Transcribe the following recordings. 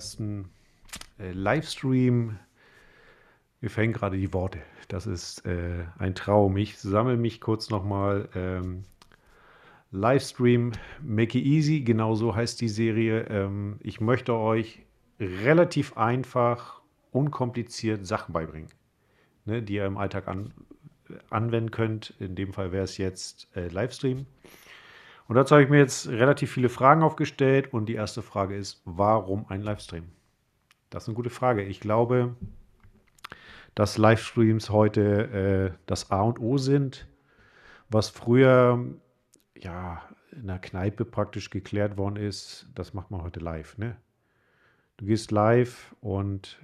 ersten äh, Livestream. Mir fällen gerade die Worte. Das ist äh, ein Traum. Ich sammle mich kurz nochmal. Ähm, Livestream Make It Easy, genau so heißt die Serie. Ähm, ich möchte euch relativ einfach, unkompliziert Sachen beibringen, ne, die ihr im Alltag an, anwenden könnt. In dem Fall wäre es jetzt äh, Livestream. Und dazu habe ich mir jetzt relativ viele Fragen aufgestellt und die erste Frage ist, warum ein Livestream? Das ist eine gute Frage. Ich glaube, dass Livestreams heute äh, das A und O sind, was früher ja in der Kneipe praktisch geklärt worden ist, das macht man heute live. Ne? Du gehst live und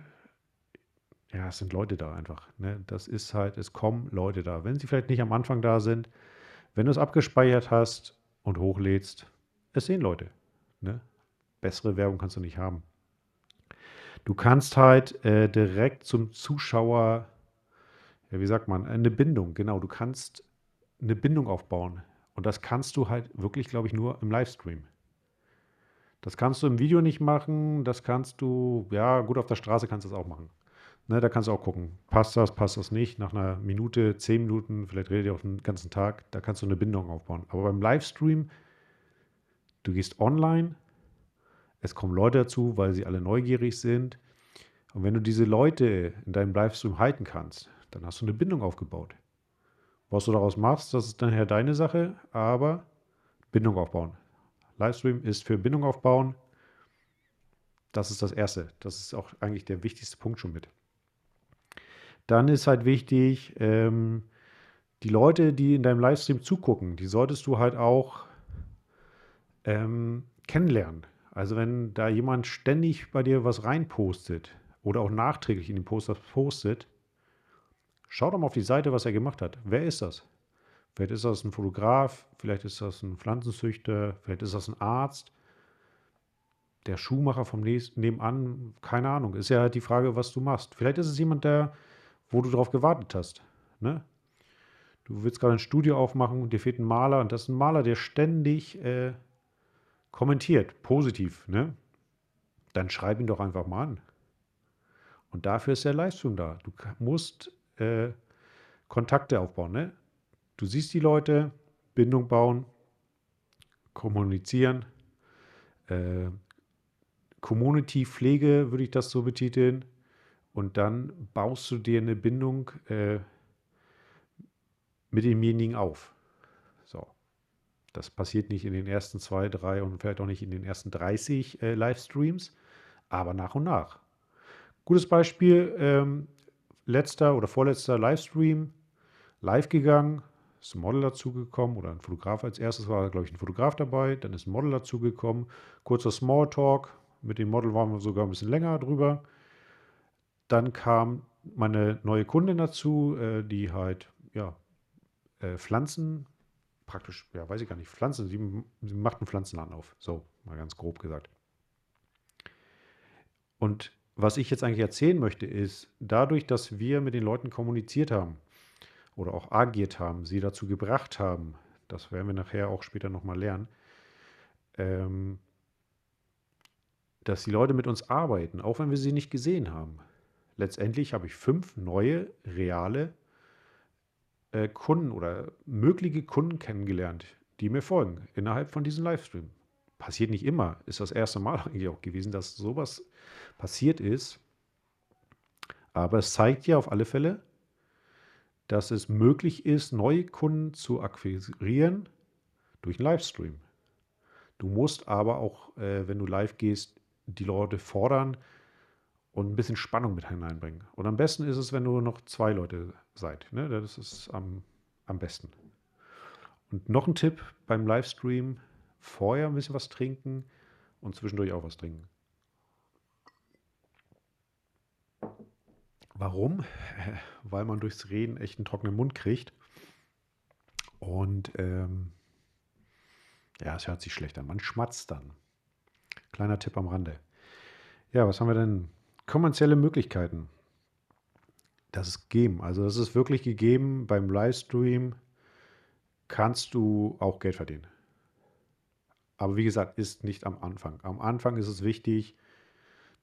ja, es sind Leute da einfach. Ne? Das ist halt, es kommen Leute da. Wenn sie vielleicht nicht am Anfang da sind, wenn du es abgespeichert hast, und hochlädst, es sehen Leute. Ne? Bessere Werbung kannst du nicht haben. Du kannst halt äh, direkt zum Zuschauer, ja, wie sagt man, eine Bindung, genau, du kannst eine Bindung aufbauen. Und das kannst du halt wirklich, glaube ich, nur im Livestream. Das kannst du im Video nicht machen, das kannst du, ja, gut, auf der Straße kannst du das auch machen. Ne, da kannst du auch gucken, passt das, passt das nicht. Nach einer Minute, zehn Minuten, vielleicht redet ihr auf den ganzen Tag, da kannst du eine Bindung aufbauen. Aber beim Livestream, du gehst online, es kommen Leute dazu, weil sie alle neugierig sind. Und wenn du diese Leute in deinem Livestream halten kannst, dann hast du eine Bindung aufgebaut. Was du daraus machst, das ist dann ja deine Sache, aber Bindung aufbauen. Livestream ist für Bindung aufbauen. Das ist das Erste. Das ist auch eigentlich der wichtigste Punkt schon mit. Dann ist halt wichtig, ähm, die Leute, die in deinem Livestream zugucken, die solltest du halt auch ähm, kennenlernen. Also wenn da jemand ständig bei dir was reinpostet oder auch nachträglich in den Poster postet, schau doch mal auf die Seite, was er gemacht hat. Wer ist das? Vielleicht ist das ein Fotograf, vielleicht ist das ein Pflanzenzüchter, vielleicht ist das ein Arzt, der Schuhmacher vom nebenan, keine Ahnung. Ist ja halt die Frage, was du machst. Vielleicht ist es jemand, der wo du darauf gewartet hast. Ne? Du willst gerade ein Studio aufmachen und dir fehlt ein Maler und das ist ein Maler, der ständig äh, kommentiert, positiv. Ne? Dann schreib ihn doch einfach mal an. Und dafür ist der Livestream da. Du musst äh, Kontakte aufbauen. Ne? Du siehst die Leute, Bindung bauen, kommunizieren. Äh, Community-Pflege würde ich das so betiteln. Und dann baust du dir eine Bindung äh, mit demjenigen auf. So. Das passiert nicht in den ersten zwei, drei und vielleicht auch nicht in den ersten 30 äh, Livestreams, aber nach und nach. Gutes Beispiel, ähm, letzter oder vorletzter Livestream, live gegangen, ist ein Model dazugekommen oder ein Fotograf als erstes war, glaube ich, ein Fotograf dabei, dann ist ein Model dazugekommen, kurzer Smalltalk, mit dem Model waren wir sogar ein bisschen länger drüber. Dann kam meine neue Kundin dazu, äh, die halt, ja, äh, Pflanzen, praktisch, ja, weiß ich gar nicht, Pflanzen, sie, sie macht einen Pflanzenladen auf. So, mal ganz grob gesagt. Und was ich jetzt eigentlich erzählen möchte, ist, dadurch, dass wir mit den Leuten kommuniziert haben oder auch agiert haben, sie dazu gebracht haben, das werden wir nachher auch später nochmal lernen, ähm, dass die Leute mit uns arbeiten, auch wenn wir sie nicht gesehen haben letztendlich habe ich fünf neue, reale äh, Kunden oder mögliche Kunden kennengelernt, die mir folgen innerhalb von diesem Livestream. Passiert nicht immer, ist das erste Mal eigentlich auch gewesen, dass sowas passiert ist. Aber es zeigt ja auf alle Fälle, dass es möglich ist, neue Kunden zu akquirieren durch einen Livestream. Du musst aber auch, äh, wenn du live gehst, die Leute fordern, und ein bisschen Spannung mit hineinbringen. Und am besten ist es, wenn nur noch zwei Leute seid. Ne? Das ist am, am besten. Und noch ein Tipp beim Livestream: vorher ein bisschen was trinken und zwischendurch auch was trinken. Warum? Weil man durchs Reden echt einen trockenen Mund kriegt. Und ähm, ja, es hört sich schlecht an. Man schmatzt dann. Kleiner Tipp am Rande. Ja, was haben wir denn kommerzielle Möglichkeiten. Das ist gegeben. Also das ist wirklich gegeben. Beim Livestream kannst du auch Geld verdienen. Aber wie gesagt, ist nicht am Anfang. Am Anfang ist es wichtig,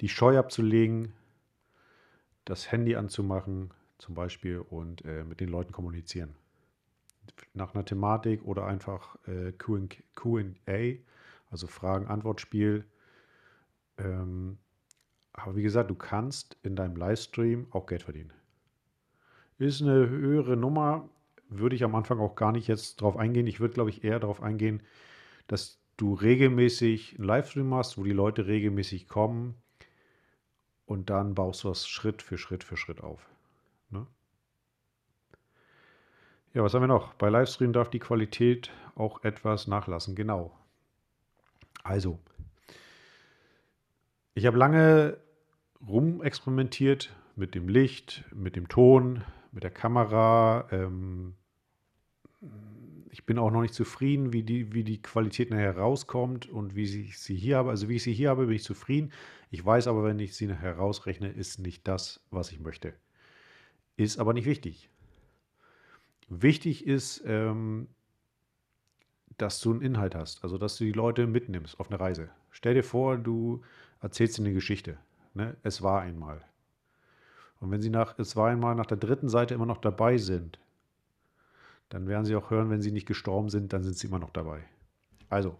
die Scheu abzulegen, das Handy anzumachen zum Beispiel und äh, mit den Leuten kommunizieren. Nach einer Thematik oder einfach äh, QA, also Fragen-Antwort-Spiel. Ähm, aber wie gesagt, du kannst in deinem Livestream auch Geld verdienen. Ist eine höhere Nummer, würde ich am Anfang auch gar nicht jetzt drauf eingehen. Ich würde, glaube ich, eher darauf eingehen, dass du regelmäßig einen Livestream machst, wo die Leute regelmäßig kommen und dann baust du das Schritt für Schritt für Schritt auf. Ne? Ja, was haben wir noch? Bei Livestream darf die Qualität auch etwas nachlassen. Genau. Also, ich habe lange rumexperimentiert mit dem Licht, mit dem Ton, mit der Kamera. Ähm, ich bin auch noch nicht zufrieden, wie die, wie die Qualität nachher rauskommt und wie ich sie hier habe. Also wie ich sie hier habe, bin ich zufrieden. Ich weiß aber, wenn ich sie nachher rausrechne, ist nicht das, was ich möchte. Ist aber nicht wichtig. Wichtig ist, ähm, dass du einen Inhalt hast, also dass du die Leute mitnimmst auf eine Reise. Stell dir vor, du erzählst ihnen eine Geschichte. Ne? Es war einmal. Und wenn sie nach Es war einmal nach der dritten Seite immer noch dabei sind, dann werden sie auch hören, wenn sie nicht gestorben sind, dann sind sie immer noch dabei. Also,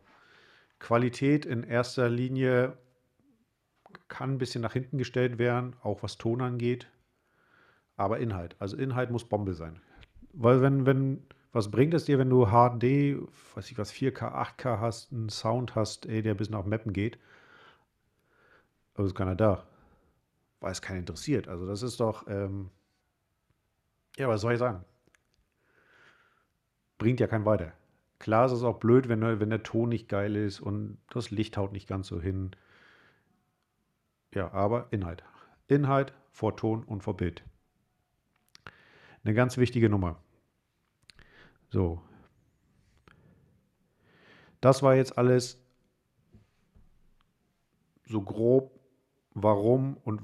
Qualität in erster Linie kann ein bisschen nach hinten gestellt werden, auch was Ton angeht. Aber Inhalt, also Inhalt muss Bombe sein. Weil wenn, wenn, was bringt es dir, wenn du HD, weiß ich was, 4K, 8K hast, einen Sound hast, ey, der bis nach Mappen geht, aber ist keiner da. Weil es keinen interessiert. Also das ist doch, ähm, ja, was soll ich sagen? Bringt ja keinen weiter. Klar ist es auch blöd, wenn, wenn der Ton nicht geil ist und das Licht haut nicht ganz so hin. Ja, aber Inhalt. Inhalt vor Ton und vor Bild. Eine ganz wichtige Nummer. So. Das war jetzt alles so grob, warum und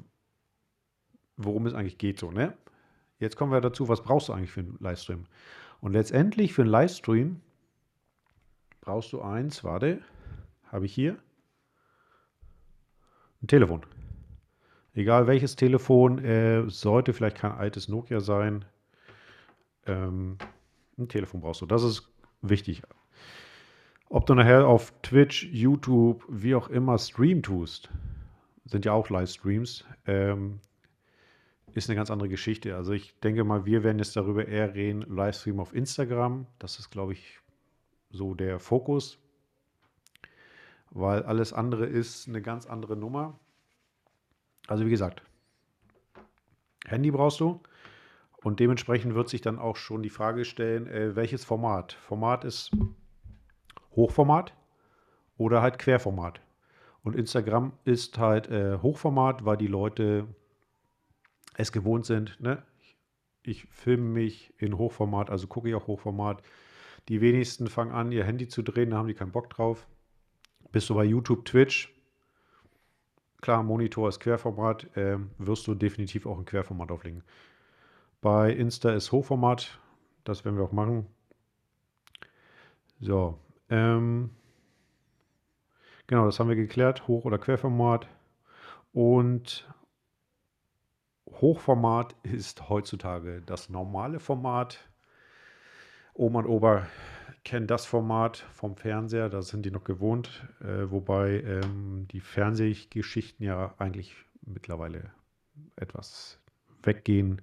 worum es eigentlich geht, so, ne? Jetzt kommen wir dazu, was brauchst du eigentlich für einen Livestream? Und letztendlich für einen Livestream brauchst du eins, warte, habe ich hier, ein Telefon. Egal welches Telefon, äh, sollte vielleicht kein altes Nokia sein. Ähm, ein Telefon brauchst du. Das ist wichtig. Ob du nachher auf Twitch, YouTube, wie auch immer Stream tust, sind ja auch Livestreams, ähm, ist eine ganz andere Geschichte. Also ich denke mal, wir werden jetzt darüber eher reden, Livestream auf Instagram. Das ist, glaube ich, so der Fokus, weil alles andere ist eine ganz andere Nummer. Also wie gesagt, Handy brauchst du und dementsprechend wird sich dann auch schon die Frage stellen, äh, welches Format? Format ist Hochformat oder halt Querformat. Und Instagram ist halt äh, Hochformat, weil die Leute es gewohnt sind. Ne? Ich filme mich in Hochformat, also gucke ich auch Hochformat. Die wenigsten fangen an, ihr Handy zu drehen, da haben die keinen Bock drauf. Bist du bei YouTube, Twitch, klar, Monitor ist Querformat, äh, wirst du definitiv auch ein Querformat auflegen. Bei Insta ist Hochformat, das werden wir auch machen. So, ähm, genau, das haben wir geklärt, Hoch- oder Querformat. Und Hochformat ist heutzutage das normale Format. Oma und Ober kennen das Format vom Fernseher, da sind die noch gewohnt, äh, wobei ähm, die Fernsehgeschichten ja eigentlich mittlerweile etwas weggehen,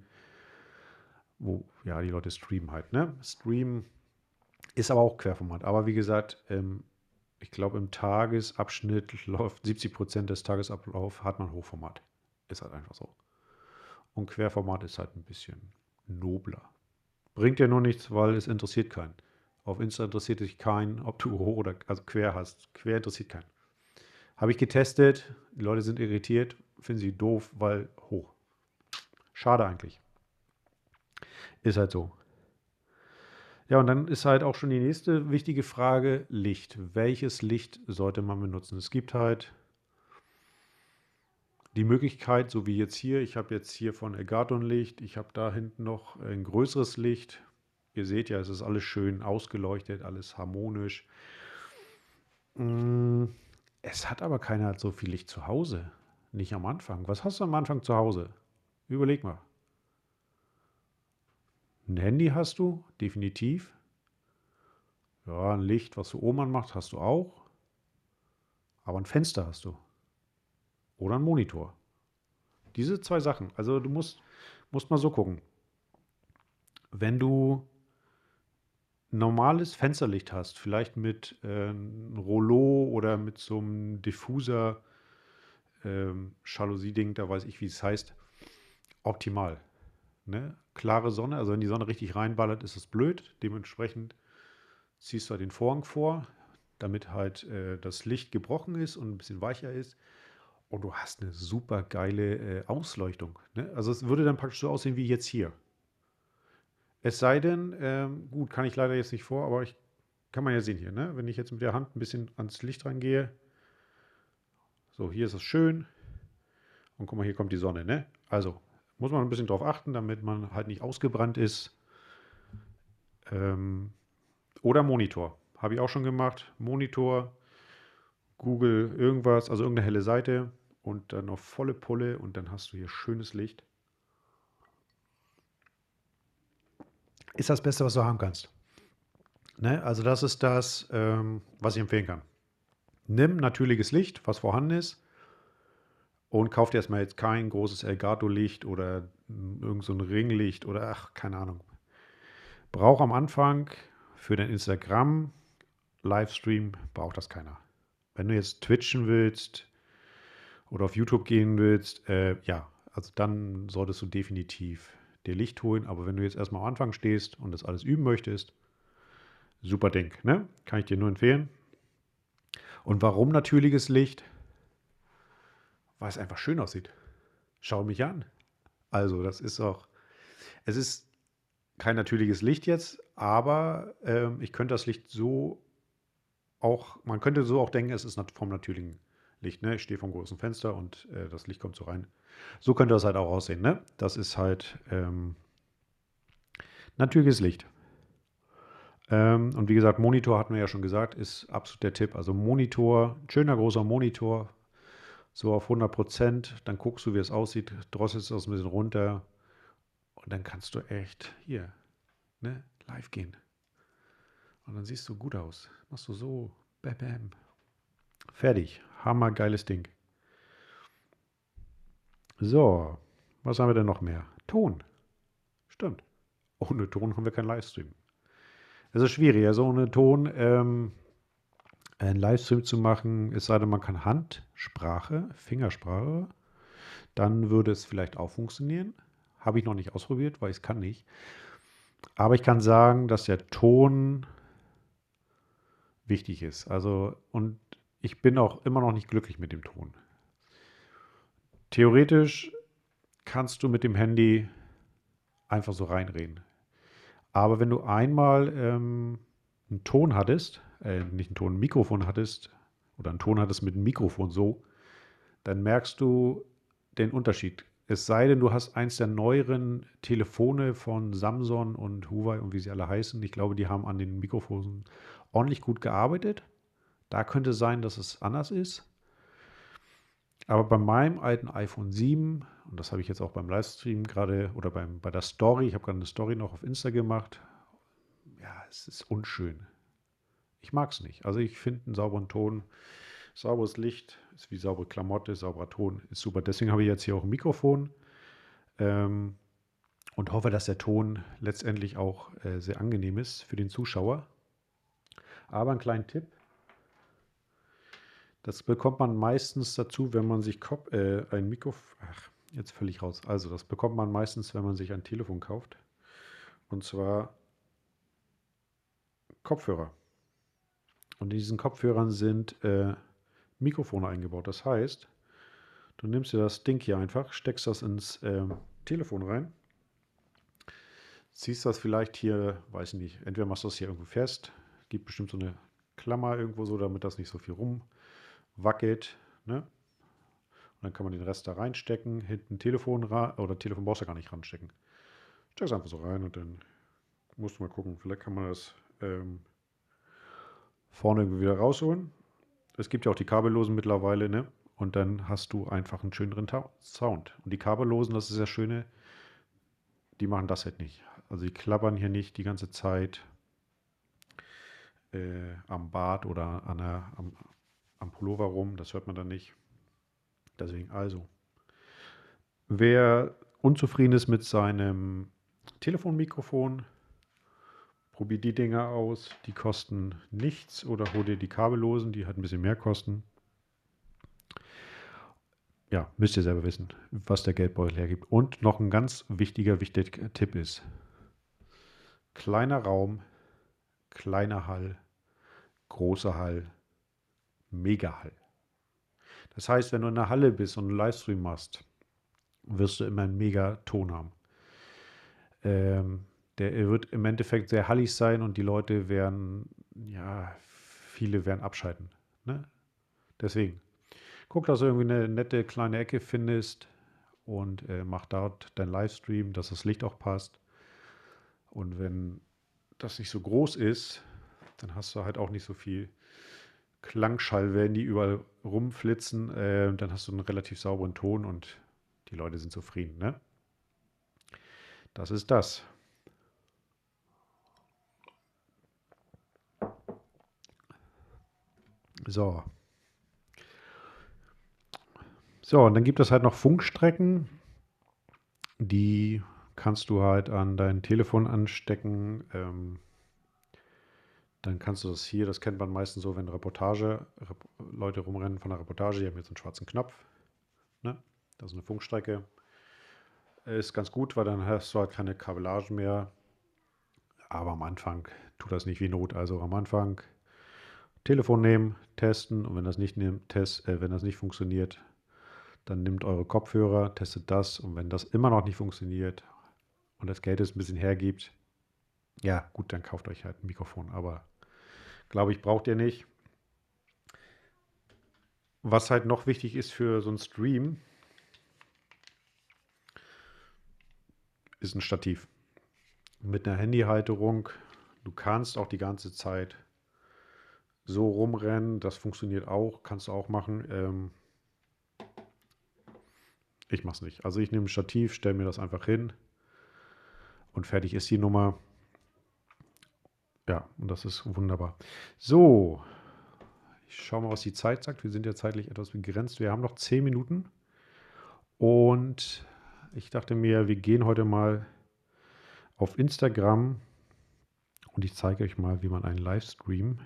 wo ja die Leute streamen halt. Ne? Stream ist aber auch Querformat. Aber wie gesagt, ähm, ich glaube im Tagesabschnitt läuft 70 Prozent des Tagesablaufs hat man Hochformat. Ist halt einfach so. Und Querformat ist halt ein bisschen nobler. Bringt ja nur nichts, weil es interessiert keinen. Auf Insta interessiert sich keinen, ob du hoch oder also quer hast. Quer interessiert keinen. Habe ich getestet. Die Leute sind irritiert, finden sie doof, weil hoch. Schade eigentlich. Ist halt so. Ja, und dann ist halt auch schon die nächste wichtige Frage: Licht. Welches Licht sollte man benutzen? Es gibt halt die Möglichkeit, so wie jetzt hier, ich habe jetzt hier von Elgato Licht, ich habe da hinten noch ein größeres Licht. Ihr seht ja, es ist alles schön ausgeleuchtet, alles harmonisch. Mm, es hat aber keiner so viel Licht zu Hause. Nicht am Anfang. Was hast du am Anfang zu Hause? Überleg mal. Ein Handy hast du, definitiv. Ja, ein Licht, was du oben anmacht, hast du auch. Aber ein Fenster hast du. Oder ein Monitor. Diese zwei Sachen. Also du musst, musst mal so gucken. Wenn du normales Fensterlicht hast, vielleicht mit äh, einem Rollo oder mit so einem Diffuser, ähm, Jalousie-Ding, da weiß ich, wie es heißt, optimal. Ne? Klare Sonne, also wenn die Sonne richtig reinballert, ist es blöd. Dementsprechend ziehst du halt den Vorhang vor, damit halt äh, das Licht gebrochen ist und ein bisschen weicher ist. Und du hast eine super geile äh, Ausleuchtung. Ne? Also es würde dann praktisch so aussehen wie jetzt hier. Es sei denn, ähm, gut, kann ich leider jetzt nicht vor, aber ich kann man ja sehen hier, ne? Wenn ich jetzt mit der Hand ein bisschen ans Licht rangehe. So, hier ist es schön. Und guck mal, hier kommt die Sonne, ne? Also, muss man ein bisschen drauf achten, damit man halt nicht ausgebrannt ist. Ähm, oder Monitor. Habe ich auch schon gemacht. Monitor, Google, irgendwas, also irgendeine helle Seite und dann auf volle Pulle und dann hast du hier schönes Licht. ist das Beste, was du haben kannst. Ne? Also das ist das, ähm, was ich empfehlen kann. Nimm natürliches Licht, was vorhanden ist, und kauf dir erstmal jetzt kein großes Elgato-Licht oder irgend so Ringlicht oder ach, keine Ahnung. Braucht am Anfang für den Instagram-Livestream, braucht das keiner. Wenn du jetzt twitchen willst oder auf YouTube gehen willst, äh, ja, also dann solltest du definitiv dir Licht holen. Aber wenn du jetzt erstmal am Anfang stehst und das alles üben möchtest, super Ding, ne? Kann ich dir nur empfehlen. Und warum natürliches Licht? Weil es einfach schön aussieht. Schau mich an. Also, das ist auch, es ist kein natürliches Licht jetzt, aber ähm, ich könnte das Licht so auch, man könnte so auch denken, es ist vom natürlichen Licht. Ne? Ich stehe vom großen Fenster und äh, das Licht kommt so rein. So könnte das halt auch aussehen. Ne? Das ist halt ähm, natürliches Licht. Ähm, und wie gesagt, Monitor hatten wir ja schon gesagt, ist absolut der Tipp. Also Monitor, schöner großer Monitor, so auf 100 Prozent. Dann guckst du, wie es aussieht, drosselst das ein bisschen runter und dann kannst du echt hier ne, live gehen. Und dann siehst du gut aus. Machst du so, bam, bam. Fertig. Hammergeiles Ding. So, was haben wir denn noch mehr? Ton. Stimmt. Ohne Ton haben wir keinen Livestream. Es ist schwierig, also ohne Ton ähm, einen Livestream zu machen, es sei denn, man kann Handsprache, Fingersprache, dann würde es vielleicht auch funktionieren. Habe ich noch nicht ausprobiert, weil ich es kann nicht. Aber ich kann sagen, dass der Ton wichtig ist. Also, und ich bin auch immer noch nicht glücklich mit dem Ton. Theoretisch kannst du mit dem Handy einfach so reinreden. Aber wenn du einmal ähm, einen Ton hattest, äh, nicht einen Ton, ein Mikrofon hattest oder einen Ton hattest mit einem Mikrofon so, dann merkst du den Unterschied. Es sei denn, du hast eins der neueren Telefone von Samsung und Huawei und wie sie alle heißen. Ich glaube, die haben an den Mikrofonen ordentlich gut gearbeitet. Da könnte sein, dass es anders ist. Aber bei meinem alten iPhone 7, und das habe ich jetzt auch beim Livestream gerade oder beim, bei der Story, ich habe gerade eine Story noch auf Insta gemacht, ja, es ist unschön. Ich mag es nicht. Also ich finde einen sauberen Ton, sauberes Licht, ist wie saubere Klamotte, sauberer Ton, ist super. Deswegen habe ich jetzt hier auch ein Mikrofon ähm, und hoffe, dass der Ton letztendlich auch äh, sehr angenehm ist für den Zuschauer. Aber ein kleinen Tipp, das bekommt man meistens dazu, wenn man sich äh, ein Mikrofon. Ach, jetzt völlig raus. Also, das bekommt man meistens, wenn man sich ein Telefon kauft. Und zwar Kopfhörer. Und in diesen Kopfhörern sind äh, Mikrofone eingebaut. Das heißt, du nimmst dir das Ding hier einfach, steckst das ins äh, Telefon rein, ziehst das vielleicht hier, weiß ich nicht, entweder machst du das hier irgendwo fest, gibt bestimmt so eine Klammer irgendwo so, damit das nicht so viel rum wackelt. Ne? Und dann kann man den Rest da reinstecken, hinten Telefon oder Telefon brauchst du gar nicht ranstecken. Steck es einfach so rein und dann musst du mal gucken. Vielleicht kann man das ähm, vorne wieder rausholen. Es gibt ja auch die kabellosen mittlerweile, ne? und dann hast du einfach einen schöneren Ta Sound. Und die kabellosen, das ist das Schöne, die machen das halt nicht. Also die klappern hier nicht die ganze Zeit äh, am Bart oder an der, am, am Pullover rum. Das hört man dann nicht. Deswegen also. Wer unzufrieden ist mit seinem Telefonmikrofon, probier die Dinger aus. Die kosten nichts oder hol dir die kabellosen, die halt ein bisschen mehr kosten. Ja, müsst ihr selber wissen, was der Geldbeutel hergibt. Und noch ein ganz wichtiger, wichtiger Tipp ist: kleiner Raum, kleiner Hall, großer Hall, mega Hall. Das heißt, wenn du in der Halle bist und einen Livestream machst, wirst du immer einen mega Ton haben. Ähm, der wird im Endeffekt sehr hallig sein und die Leute werden, ja, viele werden abschalten. Ne? Deswegen, guck, dass du irgendwie eine nette kleine Ecke findest und äh, mach dort dein Livestream, dass das Licht auch passt. Und wenn das nicht so groß ist, dann hast du halt auch nicht so viel Klangschallwellen, die überall rumflitzen. Äh, dann hast du einen relativ sauberen Ton und die Leute sind zufrieden. Ne? Das ist das. So. So, und dann gibt es halt noch Funkstrecken, die kannst du halt an dein Telefon anstecken. Ähm, dann kannst du das hier, das kennt man meistens so, wenn Reportage, Rep Leute rumrennen von der Reportage, die haben jetzt einen schwarzen Knopf. Ne? Das ist eine Funkstrecke. Ist ganz gut, weil dann hast du halt keine Kabellage mehr. Aber am Anfang tut das nicht wie Not. Also am Anfang Telefon nehmen, testen und wenn das nicht, nimmt, test, äh, wenn das nicht funktioniert, dann nimmt eure Kopfhörer, testet das und wenn das immer noch nicht funktioniert und das Geld es ein bisschen hergibt, ja gut, dann kauft euch halt ein Mikrofon. Aber glaube ich, braucht ihr nicht. Was halt noch wichtig ist für so einen Stream, ist ein Stativ. Mit einer Handyhalterung. Du kannst auch die ganze Zeit so rumrennen. Das funktioniert auch. Kannst du auch machen. Ähm ich mache es nicht. Also ich nehme ein Stativ, stelle mir das einfach hin und fertig ist die Nummer. Ja, und das ist wunderbar. So, ich schaue mal, was die Zeit sagt. Wir sind ja zeitlich etwas begrenzt. Wir haben noch zehn Minuten. Und ich dachte mir, wir gehen heute mal auf Instagram und ich zeige euch mal, wie man einen Livestream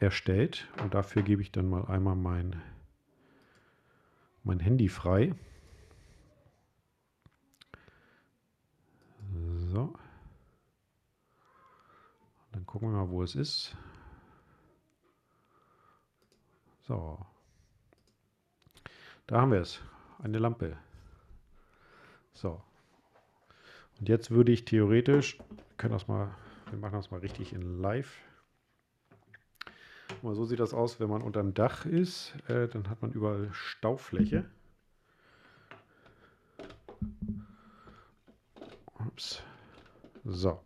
erstellt. Und dafür gebe ich dann mal einmal mein, mein Handy frei. So. Dann gucken wir mal, wo es ist. So. Da haben wir es. Eine Lampe. So. Und jetzt würde ich theoretisch, können das mal, wir machen das mal richtig in live. Mal so sieht das aus, wenn man unter dem Dach ist. Äh, dann hat man überall Staufläche. Ups. So.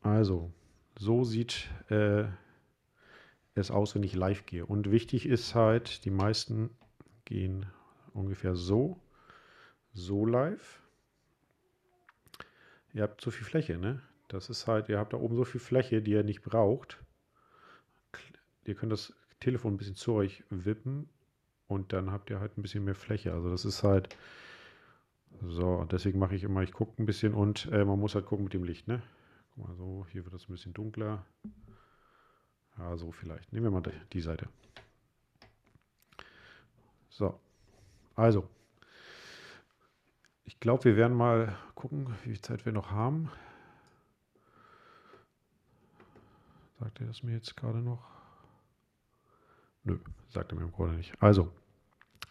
Also, so sieht äh, es aus, wenn ich live gehe. Und wichtig ist halt, die meisten gehen ungefähr so so live. Ihr habt so viel Fläche, ne? Das ist halt, ihr habt da oben so viel Fläche, die ihr nicht braucht. Ihr könnt das Telefon ein bisschen zu euch wippen und dann habt ihr halt ein bisschen mehr Fläche. Also das ist halt so, deswegen mache ich immer, ich gucke ein bisschen und äh, man muss halt gucken mit dem Licht, ne? Guck mal so, hier wird das ein bisschen dunkler. Ja, so vielleicht. Nehmen wir mal die Seite. So, also ich glaube, wir werden mal gucken, wie viel Zeit wir noch haben. Sagt er das mir jetzt gerade noch? Nö, sagt er mir im Grunde nicht. Also,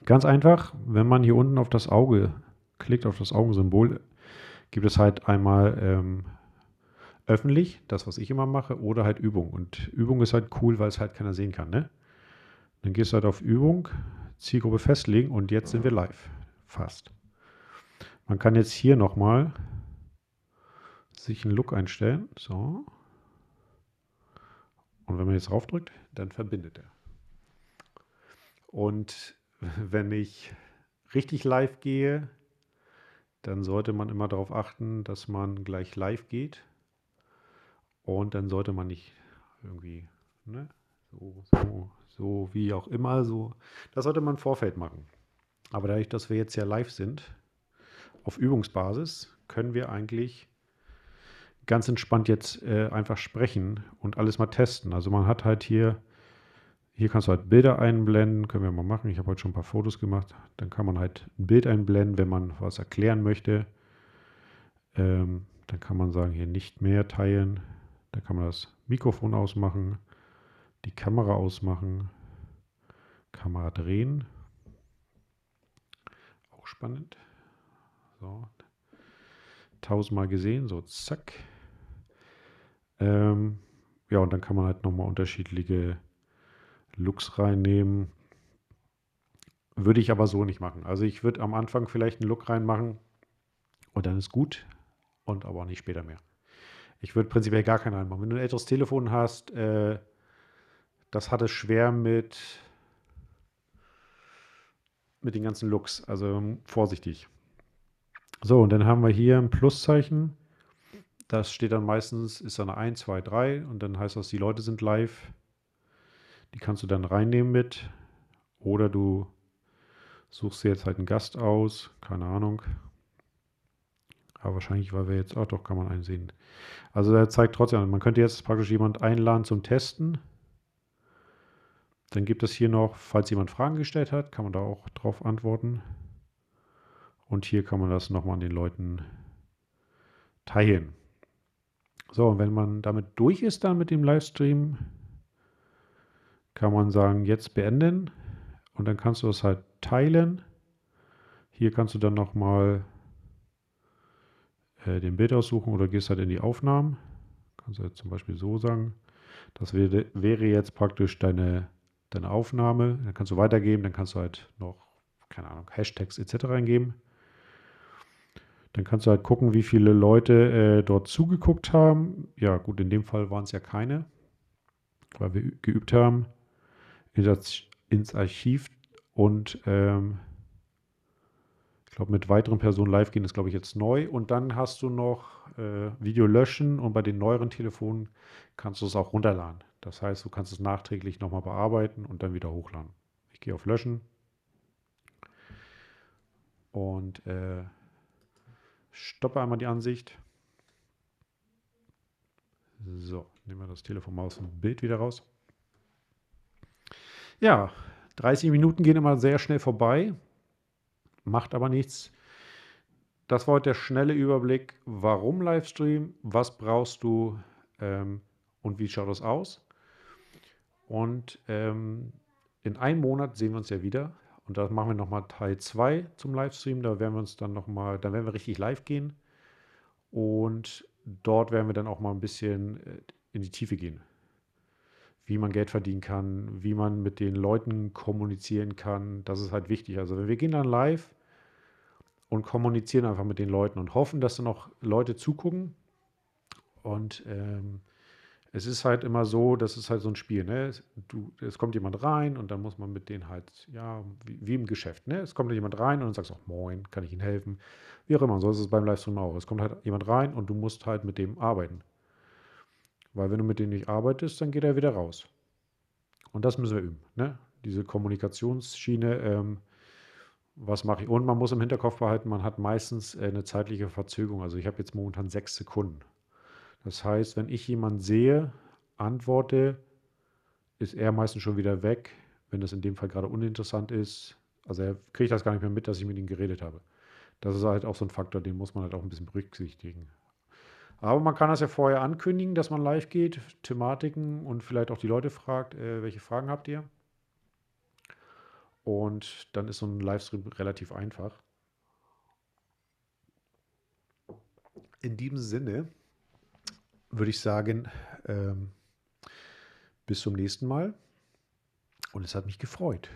ganz einfach, wenn man hier unten auf das Auge klickt, auf das Augensymbol, gibt es halt einmal ähm, öffentlich, das, was ich immer mache, oder halt Übung. Und Übung ist halt cool, weil es halt keiner sehen kann. Ne? Dann gehst du halt auf Übung, Zielgruppe festlegen und jetzt sind wir live. Fast. Man kann jetzt hier nochmal sich einen Look einstellen. So. Und wenn man jetzt draufdrückt, dann verbindet er. Und wenn ich richtig live gehe, dann sollte man immer darauf achten, dass man gleich live geht. Und dann sollte man nicht irgendwie, ne, so, so, so wie auch immer, so. Das sollte man im Vorfeld machen. Aber dadurch, dass wir jetzt ja live sind, auf Übungsbasis, können wir eigentlich ganz entspannt jetzt äh, einfach sprechen und alles mal testen. Also man hat halt hier, hier kannst du halt Bilder einblenden, können wir mal machen. Ich habe heute schon ein paar Fotos gemacht. Dann kann man halt ein Bild einblenden, wenn man was erklären möchte. Ähm, dann kann man sagen, hier nicht mehr teilen. Dann kann man das Mikrofon ausmachen, die Kamera ausmachen, Kamera drehen. Auch spannend. So. Tausendmal gesehen, so zack. Ähm, ja, und dann kann man halt nochmal unterschiedliche Looks reinnehmen. Würde ich aber so nicht machen. Also ich würde am Anfang vielleicht einen Look reinmachen und dann ist gut und aber auch nicht später mehr. Ich würde prinzipiell gar keinen reinmachen. Wenn du ein älteres Telefon hast, äh, das hat es schwer mit, mit den ganzen Looks. Also vorsichtig. So, und dann haben wir hier ein Pluszeichen. Das steht dann meistens, ist dann eine 1, 2, 3 und dann heißt das, die Leute sind live. Die kannst du dann reinnehmen mit. Oder du suchst dir jetzt halt einen Gast aus, keine Ahnung. Aber wahrscheinlich, weil wir jetzt, auch doch, kann man einsehen. Also er zeigt trotzdem, man könnte jetzt praktisch jemand einladen zum Testen. Dann gibt es hier noch, falls jemand Fragen gestellt hat, kann man da auch drauf antworten. Und hier kann man das nochmal an den Leuten teilen. So, und wenn man damit durch ist dann mit dem Livestream, kann man sagen, jetzt beenden. Und dann kannst du das halt teilen. Hier kannst du dann nochmal äh, den Bild aussuchen oder gehst halt in die Aufnahmen. Kannst du halt zum Beispiel so sagen. Das wäre, wäre jetzt praktisch deine, deine Aufnahme. Dann kannst du weitergeben, dann kannst du halt noch, keine Ahnung, Hashtags etc. eingeben. Dann kannst du halt gucken, wie viele Leute äh, dort zugeguckt haben. Ja, gut, in dem Fall waren es ja keine, weil wir geübt haben. Ins Archiv und ähm, ich glaube, mit weiteren Personen live gehen ist, glaube ich, jetzt neu. Und dann hast du noch äh, Video löschen und bei den neueren Telefonen kannst du es auch runterladen. Das heißt, du kannst es nachträglich nochmal bearbeiten und dann wieder hochladen. Ich gehe auf Löschen und äh, stoppe einmal die Ansicht. So, nehmen wir das Telefon mal aus dem Bild wieder raus. Ja, 30 Minuten gehen immer sehr schnell vorbei, macht aber nichts. Das war heute der schnelle Überblick, warum Livestream, was brauchst du ähm, und wie schaut das aus. Und ähm, in einem Monat sehen wir uns ja wieder. Und da machen wir nochmal Teil 2 zum Livestream. Da werden wir uns dann nochmal, da werden wir richtig live gehen. Und dort werden wir dann auch mal ein bisschen äh, in die Tiefe gehen. Wie man Geld verdienen kann, wie man mit den Leuten kommunizieren kann. Das ist halt wichtig. Also wir gehen dann live und kommunizieren einfach mit den Leuten und hoffen, dass dann auch Leute zugucken. Und ähm, es ist halt immer so, das ist halt so ein Spiel, ne? Du, es kommt jemand rein und dann muss man mit denen halt, ja, wie, wie im Geschäft, ne? Es kommt jemand rein und dann sagst du auch, moin, kann ich Ihnen helfen? Wie auch immer, so ist es beim Livestream auch. Es kommt halt jemand rein und du musst halt mit dem arbeiten. Weil wenn du mit dem nicht arbeitest, dann geht er wieder raus. Und das müssen wir üben, ne? Diese Kommunikationsschiene, ähm, was mache ich? Und man muss im Hinterkopf behalten, man hat meistens äh, eine zeitliche Verzögerung. Also ich habe jetzt momentan sechs Sekunden. Das heißt, wenn ich jemanden sehe, antworte, ist er meistens schon wieder weg, wenn das in dem Fall gerade uninteressant ist. Also er kriegt das gar nicht mehr mit, dass ich mit ihm geredet habe. Das ist halt auch so ein Faktor, den muss man halt auch ein bisschen berücksichtigen. Aber man kann das ja vorher ankündigen, dass man live geht, Thematiken und vielleicht auch die Leute fragt, äh, welche Fragen habt ihr? Und dann ist so ein Livestream relativ einfach. In diesem Sinne würde ich sagen, ähm, bis zum nächsten Mal. Und es hat mich gefreut.